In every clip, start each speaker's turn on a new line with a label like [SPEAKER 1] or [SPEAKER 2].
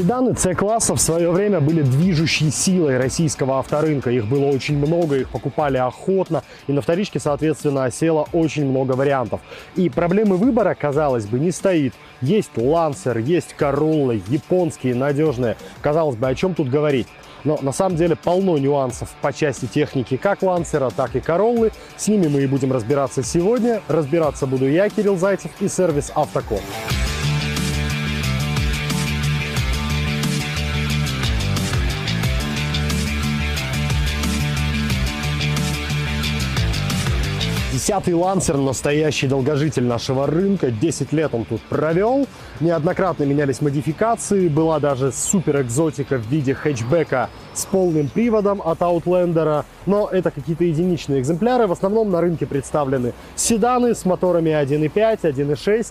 [SPEAKER 1] Седаны C-класса в свое время были движущей силой российского авторынка. Их было очень много, их покупали охотно, и на вторичке, соответственно, осело очень много вариантов. И проблемы выбора, казалось бы, не стоит. Есть Лансер, есть Короллы, японские, надежные. Казалось бы, о чем тут говорить? Но на самом деле полно нюансов по части техники как Лансера, так и Короллы. С ними мы и будем разбираться сегодня. Разбираться буду я, Кирилл Зайцев, и сервис Автоком. Десятый лансер, настоящий долгожитель нашего рынка. 10 лет он тут провел. Неоднократно менялись модификации. Была даже супер экзотика в виде хэтчбека с полным приводом от Outlander. Но это какие-то единичные экземпляры. В основном на рынке представлены седаны с моторами 1.5, 1.6,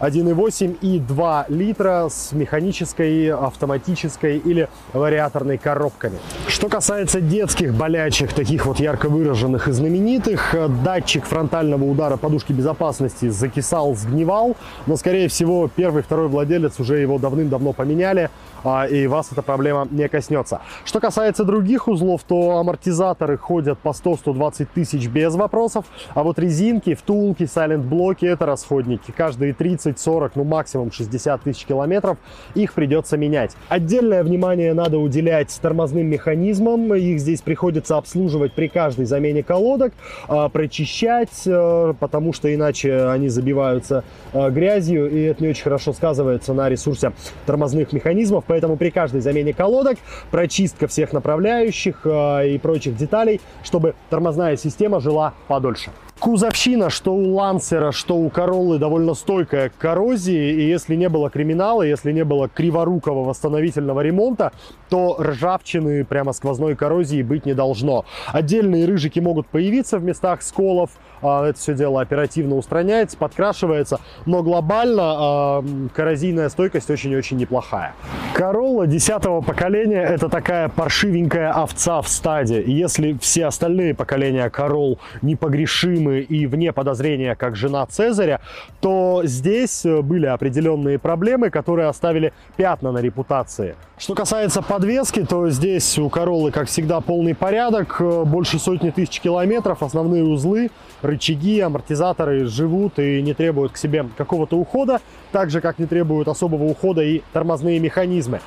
[SPEAKER 1] 1.8 и 2 литра с механической, автоматической или вариаторной коробками. Что касается детских болячек, таких вот ярко выраженных и знаменитых, датчик фронтального удара подушки безопасности закисал, сгнивал, но, скорее всего, первый, второй владелец уже его давным-давно поменяли, а, и вас эта проблема не коснется. Что касается других узлов, то амортизаторы ходят по 100-120 тысяч без вопросов, а вот резинки, втулки, сайлент-блоки – это расходники. Каждые 30-40, ну максимум 60 тысяч километров их придется менять. Отдельное внимание надо уделять тормозным механизмам. Их здесь приходится обслуживать при каждой замене колодок, а, прочищать, э, потому что иначе они забиваются э, грязью, и это не очень хорошо сказывается на ресурсе тормозных механизмов. Поэтому при каждой замене колодок прочистка всех направляющих э, и прочих деталей, чтобы тормозная система жила подольше. Кузовщина, что у Лансера, что у Короллы, довольно стойкая к коррозии. И если не было криминала, если не было криворукого восстановительного ремонта, то ржавчины прямо сквозной коррозии быть не должно. Отдельные рыжики могут появиться в местах сколов. А, это все дело оперативно устраняется, подкрашивается. Но глобально а, коррозийная стойкость очень-очень неплохая. Королла 10 поколения это такая паршивенькая овца в стаде. Если все остальные поколения Королл непогрешимы и вне подозрения, как жена Цезаря, то здесь были определенные проблемы, которые оставили пятна на репутации. Что касается подвески, то здесь у Короллы, как всегда, полный порядок. Больше сотни тысяч километров, основные узлы, рычаги, амортизаторы живут и не требуют к себе какого-то ухода, так же, как не требуют особого ухода и тормозные механизмы.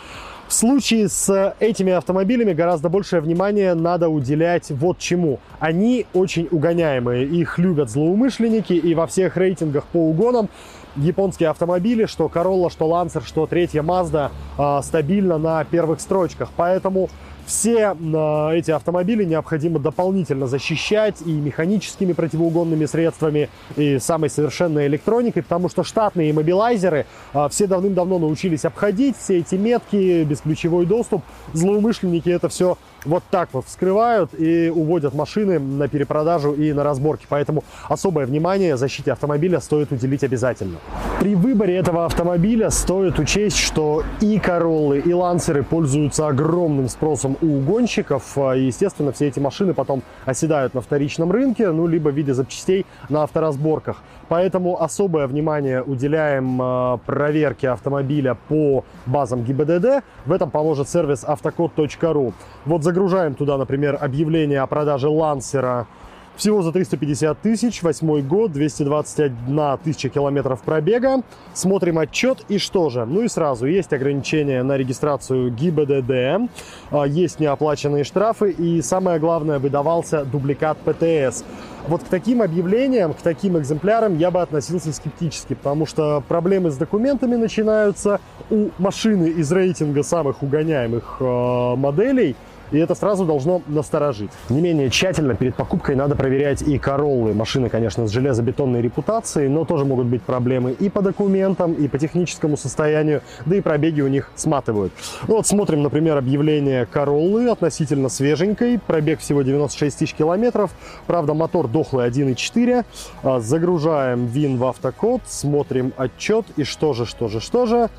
[SPEAKER 1] В случае с этими автомобилями гораздо большее внимание надо уделять вот чему. Они очень угоняемые, их любят злоумышленники, и во всех рейтингах по угонам японские автомобили, что Corolla, что Lancer, что третья Mazda, а, стабильно на первых строчках. Поэтому все э, эти автомобили необходимо дополнительно защищать и механическими противоугонными средствами, и самой совершенной электроникой, потому что штатные мобилайзеры э, все давным-давно научились обходить все эти метки, бесключевой доступ. Злоумышленники это все вот так вот вскрывают и уводят машины на перепродажу и на разборки. Поэтому особое внимание защите автомобиля стоит уделить обязательно. При выборе этого автомобиля стоит учесть, что и Короллы, и Лансеры пользуются огромным спросом у угонщиков. И, естественно, все эти машины потом оседают на вторичном рынке, ну, либо в виде запчастей на авторазборках. Поэтому особое внимание уделяем э, проверке автомобиля по базам ГИБДД. В этом поможет сервис автокод.ру. Вот загружаем туда, например, объявление о продаже Лансера всего за 350 тысяч, восьмой год, 221 тысяча километров пробега. Смотрим отчет и что же? Ну и сразу, есть ограничения на регистрацию ГИБДД, а, есть неоплаченные штрафы и самое главное, выдавался дубликат ПТС. Вот к таким объявлениям, к таким экземплярам я бы относился скептически, потому что проблемы с документами начинаются у машины из рейтинга самых угоняемых э, моделей – и это сразу должно насторожить. Не менее тщательно перед покупкой надо проверять и Короллы. Машины, конечно, с железобетонной репутацией, но тоже могут быть проблемы и по документам, и по техническому состоянию, да и пробеги у них сматывают. Ну, вот смотрим, например, объявление Короллы относительно свеженькой. Пробег всего 96 тысяч километров. Правда, мотор дохлый 1.4. А, загружаем ВИН в автокод, смотрим отчет. И что же, что же, что же?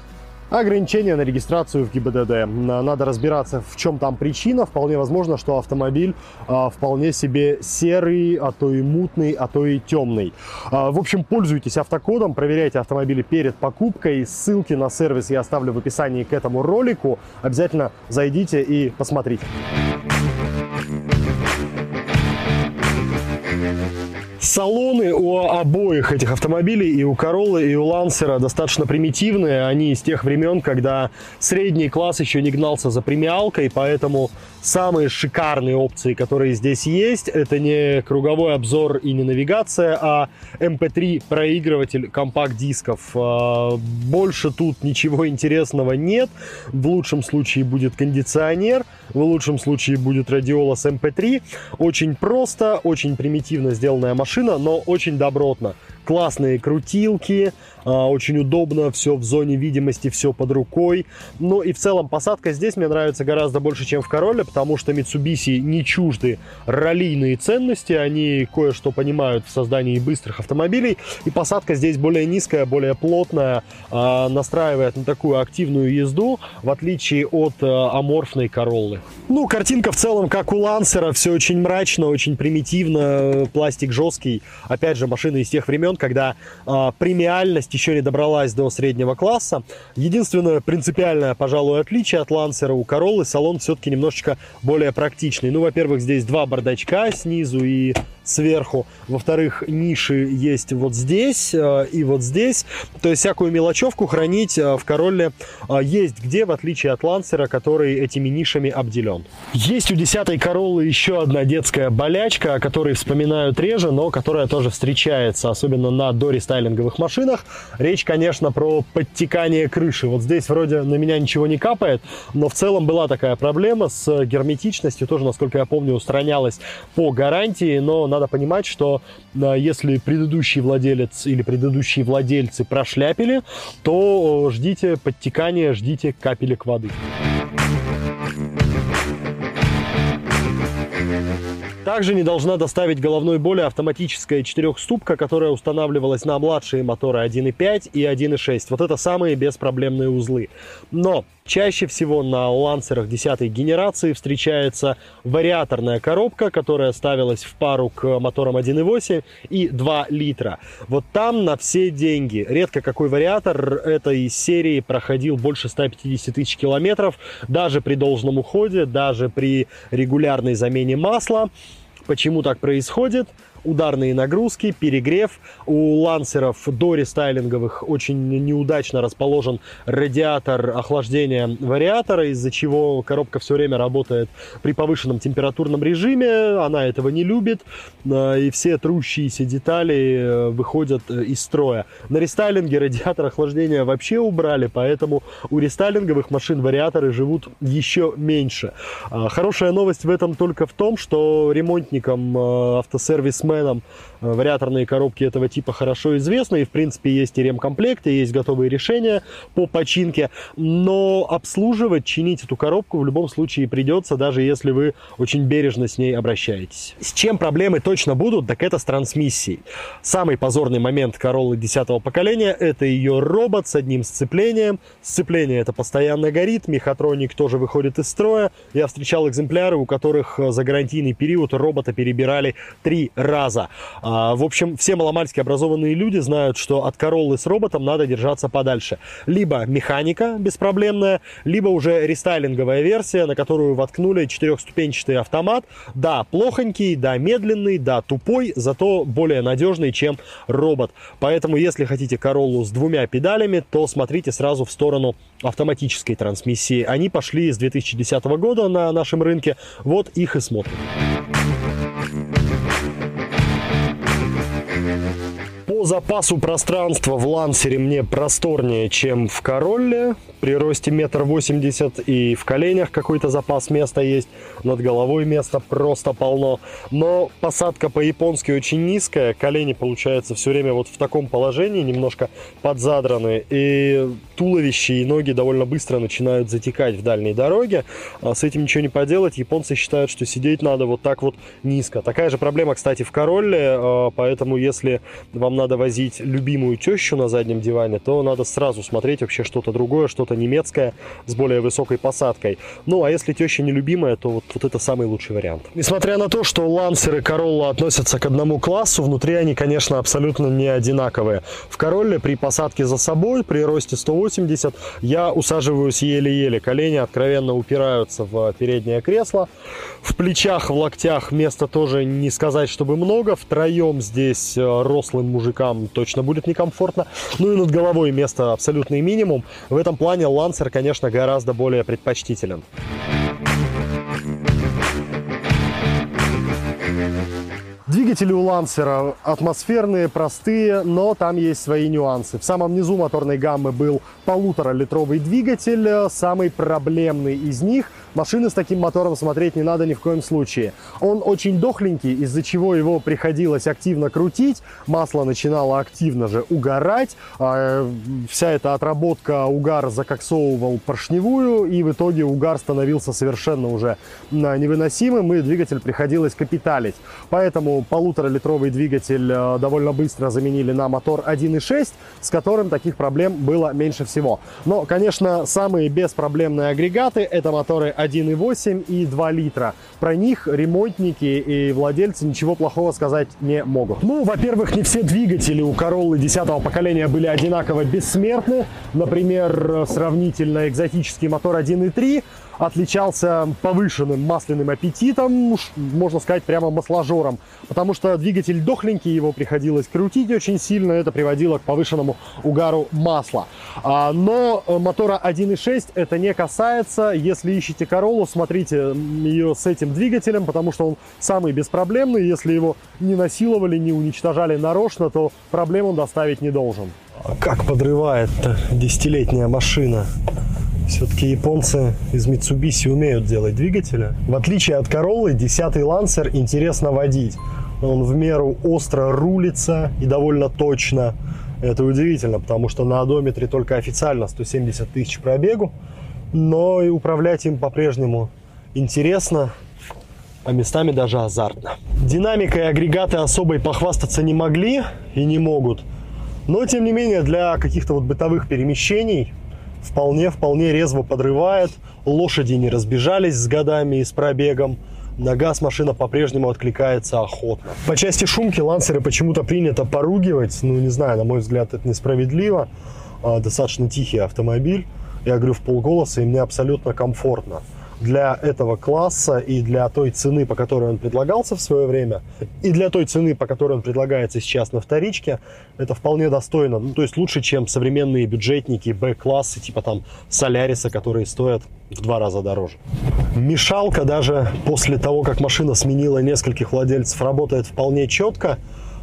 [SPEAKER 1] Ограничения на регистрацию в ГИБДД. Надо разбираться, в чем там причина. Вполне возможно, что автомобиль а, вполне себе серый, а то и мутный, а то и темный. А, в общем, пользуйтесь автокодом, проверяйте автомобили перед покупкой. Ссылки на сервис я оставлю в описании к этому ролику. Обязательно зайдите и посмотрите. Салоны у обоих этих автомобилей, и у Короллы, и у Лансера, достаточно примитивные. Они из тех времен, когда средний класс еще не гнался за премиалкой, поэтому самые шикарные опции, которые здесь есть, это не круговой обзор и не навигация, а MP3 эм проигрыватель компакт-дисков. А, больше тут ничего интересного нет. В лучшем случае будет кондиционер, в лучшем случае будет радиола с MP3. Эм очень просто, очень примитивно сделанная машина, но очень добротно классные крутилки, а, очень удобно, все в зоне видимости, все под рукой. Ну и в целом посадка здесь мне нравится гораздо больше, чем в Короле, потому что Mitsubishi не чужды раллийные ценности, они кое-что понимают в создании быстрых автомобилей, и посадка здесь более низкая, более плотная, а, настраивает на такую активную езду, в отличие от а, аморфной Короллы. Ну, картинка в целом, как у Лансера, все очень мрачно, очень примитивно, пластик жесткий. Опять же, машины из тех времен, когда э, премиальность еще не добралась до среднего класса. Единственное принципиальное, пожалуй, отличие от Лансера у Короллы, салон все-таки немножечко более практичный. Ну, во-первых, здесь два бардачка снизу и сверху. Во-вторых, ниши есть вот здесь э, и вот здесь. То есть всякую мелочевку хранить э, в Королле э, есть где, в отличие от Лансера, который этими нишами обделен. Есть у десятой Короллы еще одна детская болячка, о которой вспоминают реже, но которая тоже встречается, особенно на дорестайлинговых машинах. Речь, конечно, про подтекание крыши. Вот здесь вроде на меня ничего не капает, но в целом была такая проблема с герметичностью, тоже, насколько я помню, устранялась по гарантии, но на надо понимать, что э, если предыдущий владелец или предыдущие владельцы прошляпили, то ждите подтекания, ждите капелек воды. Также не должна доставить головной боли автоматическая четырехступка, которая устанавливалась на младшие моторы 1.5 и 1.6. Вот это самые беспроблемные узлы. Но чаще всего на лансерах 10 генерации встречается вариаторная коробка, которая ставилась в пару к моторам 1.8 и 2 литра. Вот там на все деньги. Редко какой вариатор этой серии проходил больше 150 тысяч километров, даже при должном уходе, даже при регулярной замене масла. Почему так происходит? Ударные нагрузки, перегрев. У лансеров до рестайлинговых очень неудачно расположен радиатор охлаждения вариатора, из-за чего коробка все время работает при повышенном температурном режиме. Она этого не любит, э, и все трущиеся детали э, выходят э, из строя. На рестайлинге радиатор охлаждения вообще убрали, поэтому у рестайлинговых машин вариаторы живут еще меньше. Хорошая новость в этом только в том, что ремонтникам автосервис э, вариаторные коробки этого типа хорошо известны, и в принципе есть и ремкомплекты, есть готовые решения по починке, но обслуживать, чинить эту коробку в любом случае придется, даже если вы очень бережно с ней обращаетесь. С чем проблемы точно будут, так это с трансмиссией. Самый позорный момент Короллы 10 поколения – это ее робот с одним сцеплением. Сцепление это постоянно горит, мехатроник тоже выходит из строя. Я встречал экземпляры, у которых за гарантийный период робота перебирали три раза. А, в общем, все маломальски образованные люди знают, что от Короллы с роботом надо держаться подальше. Либо механика беспроблемная, либо уже рестайлинговая версия, на которую воткнули четырехступенчатый автомат. Да, плохонький, да, медленный, да, тупой, зато более надежный, чем робот. Поэтому, если хотите Короллу с двумя педалями, то смотрите сразу в сторону автоматической трансмиссии. Они пошли с 2010 года на нашем рынке. Вот их и смотрим. Запасу пространства в Лансере мне просторнее, чем в Королле. При росте метр восемьдесят и в коленях какой-то запас места есть. Над головой места просто полно. Но посадка по-японски очень низкая. Колени, получается, все время вот в таком положении, немножко подзадраны. И туловище и ноги довольно быстро начинают затекать в дальней дороге. А с этим ничего не поделать. Японцы считают, что сидеть надо вот так вот низко. Такая же проблема, кстати, в Королле. А, поэтому, если вам надо возить любимую тещу на заднем диване, то надо сразу смотреть вообще что-то другое, что-то немецкое с более высокой посадкой. Ну, а если теща нелюбимая, то вот, вот это самый лучший вариант. Несмотря на то, что Lancer и Corolla относятся к одному классу, внутри они, конечно, абсолютно не одинаковые. В Королле при посадке за собой, при росте 180, я усаживаюсь еле-еле. Колени откровенно упираются в переднее кресло. В плечах, в локтях места тоже не сказать, чтобы много. Втроем здесь э, рослым мужикам точно будет некомфортно. Ну и над головой места абсолютный минимум. В этом плане Lancer, конечно, гораздо более предпочтителен. Двигатели у Лансера атмосферные, простые, но там есть свои нюансы. В самом низу моторной гаммы был полуторалитровый двигатель. Самый проблемный из них Машины с таким мотором смотреть не надо ни в коем случае. Он очень дохленький, из-за чего его приходилось активно крутить. Масло начинало активно же угорать. А, вся эта отработка угар закоксовывал поршневую, и в итоге угар становился совершенно уже невыносимым, и двигатель приходилось капиталить. Поэтому полуторалитровый двигатель э, довольно быстро заменили на мотор 1.6, с которым таких проблем было меньше всего. Но, конечно, самые беспроблемные агрегаты это моторы 1,8 и 2 литра. Про них ремонтники и владельцы ничего плохого сказать не могут. Ну, во-первых, не все двигатели у Короллы 10 поколения были одинаково бессмертны. Например, сравнительно экзотический мотор 1.3 отличался повышенным масляным аппетитом, можно сказать, прямо масложором, потому что двигатель дохленький, его приходилось крутить очень сильно, это приводило к повышенному угару масла. А, но мотора 1.6 это не касается, если ищете Королу, смотрите ее с этим двигателем, потому что он самый беспроблемный, если его не насиловали, не уничтожали нарочно, то проблем он доставить не должен. Как подрывает десятилетняя машина. Все-таки японцы из Mitsubishi умеют делать двигатели. В отличие от Короллы, 10 Lancer интересно водить. Он в меру остро рулится и довольно точно. Это удивительно, потому что на одометре только официально 170 тысяч пробегу. Но и управлять им по-прежнему интересно, а местами даже азартно. Динамикой агрегаты особой похвастаться не могли и не могут. Но, тем не менее, для каких-то вот бытовых перемещений вполне-вполне резво подрывает. Лошади не разбежались с годами и с пробегом. На газ машина по-прежнему откликается охотно. По части шумки лансеры почему-то принято поругивать. Ну, не знаю, на мой взгляд, это несправедливо. А, достаточно тихий автомобиль. Я говорю в полголоса, и мне абсолютно комфортно для этого класса и для той цены, по которой он предлагался в свое время, и для той цены, по которой он предлагается сейчас на вторичке, это вполне достойно. Ну, то есть лучше, чем современные бюджетники Б-классы, типа там Соляриса, которые стоят в два раза дороже. Мешалка даже после того, как машина сменила нескольких владельцев, работает вполне четко.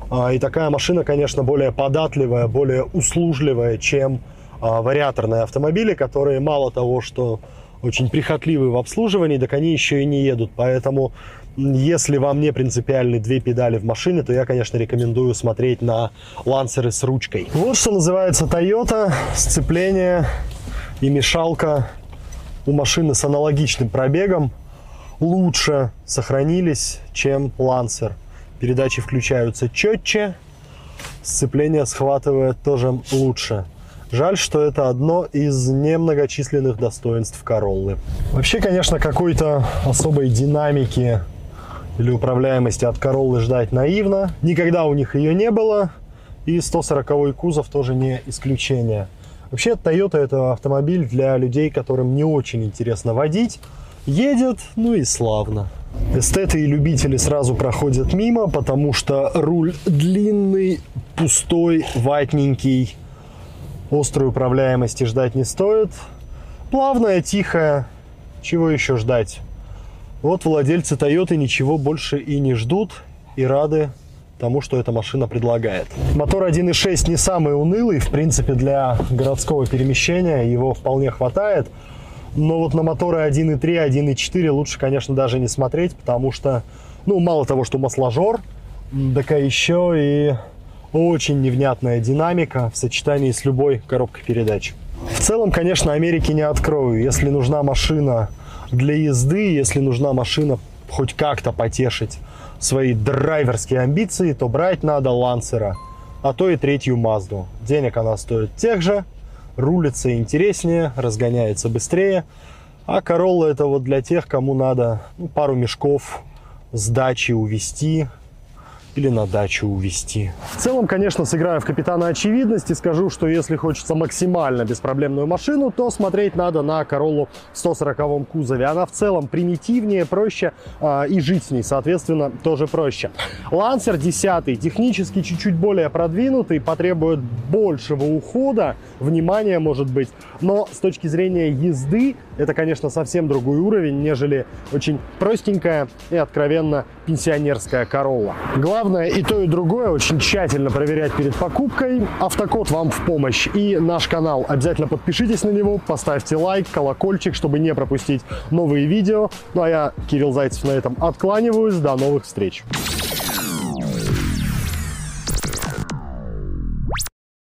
[SPEAKER 1] А, и такая машина, конечно, более податливая, более услужливая, чем а, вариаторные автомобили, которые мало того, что очень прихотливы в обслуживании, так они еще и не едут. Поэтому, если вам не принципиальны две педали в машине, то я, конечно, рекомендую смотреть на лансеры с ручкой. Вот что называется Toyota, сцепление и мешалка у машины с аналогичным пробегом лучше сохранились, чем Lancer. Передачи включаются четче, сцепление схватывает тоже лучше. Жаль, что это одно из немногочисленных достоинств Короллы. Вообще, конечно, какой-то особой динамики или управляемости от Короллы ждать наивно. Никогда у них ее не было. И 140-й кузов тоже не исключение. Вообще, Toyota это автомобиль для людей, которым не очень интересно водить. Едет, ну и славно. Эстеты и любители сразу проходят мимо, потому что руль длинный, пустой, ватненький, Острой управляемости ждать не стоит. Плавная, тихая. Чего еще ждать? Вот владельцы Toyota ничего больше и не ждут и рады тому, что эта машина предлагает. Мотор 1.6 не самый унылый, в принципе, для городского перемещения его вполне хватает. Но вот на моторы 1.3, 1.4 лучше, конечно, даже не смотреть, потому что, ну, мало того, что масложор, так а еще и очень невнятная динамика в сочетании с любой коробкой передач. В целом, конечно, Америки не открою. Если нужна машина для езды, если нужна машина хоть как-то потешить свои драйверские амбиции, то брать надо Лансера. а то и третью Мазду. Денег она стоит тех же, рулится интереснее, разгоняется быстрее. А Королла это вот для тех, кому надо ну, пару мешков с дачи увезти, или на дачу увезти. В целом, конечно, сыграю в капитана очевидности, скажу, что если хочется максимально беспроблемную машину, то смотреть надо на Короллу в 140 кузове. Она в целом примитивнее, проще э, и жить с ней, соответственно, тоже проще. Лансер 10 технически чуть-чуть более продвинутый, потребует большего ухода, внимания, может быть, но с точки зрения езды это, конечно, совсем другой уровень, нежели очень простенькая и откровенно пенсионерская Королла. Главное и то, и другое очень тщательно проверять перед покупкой. Автокод вам в помощь и наш канал. Обязательно подпишитесь на него, поставьте лайк, колокольчик, чтобы не пропустить новые видео. Ну а я, Кирилл Зайцев, на этом откланиваюсь. До новых встреч!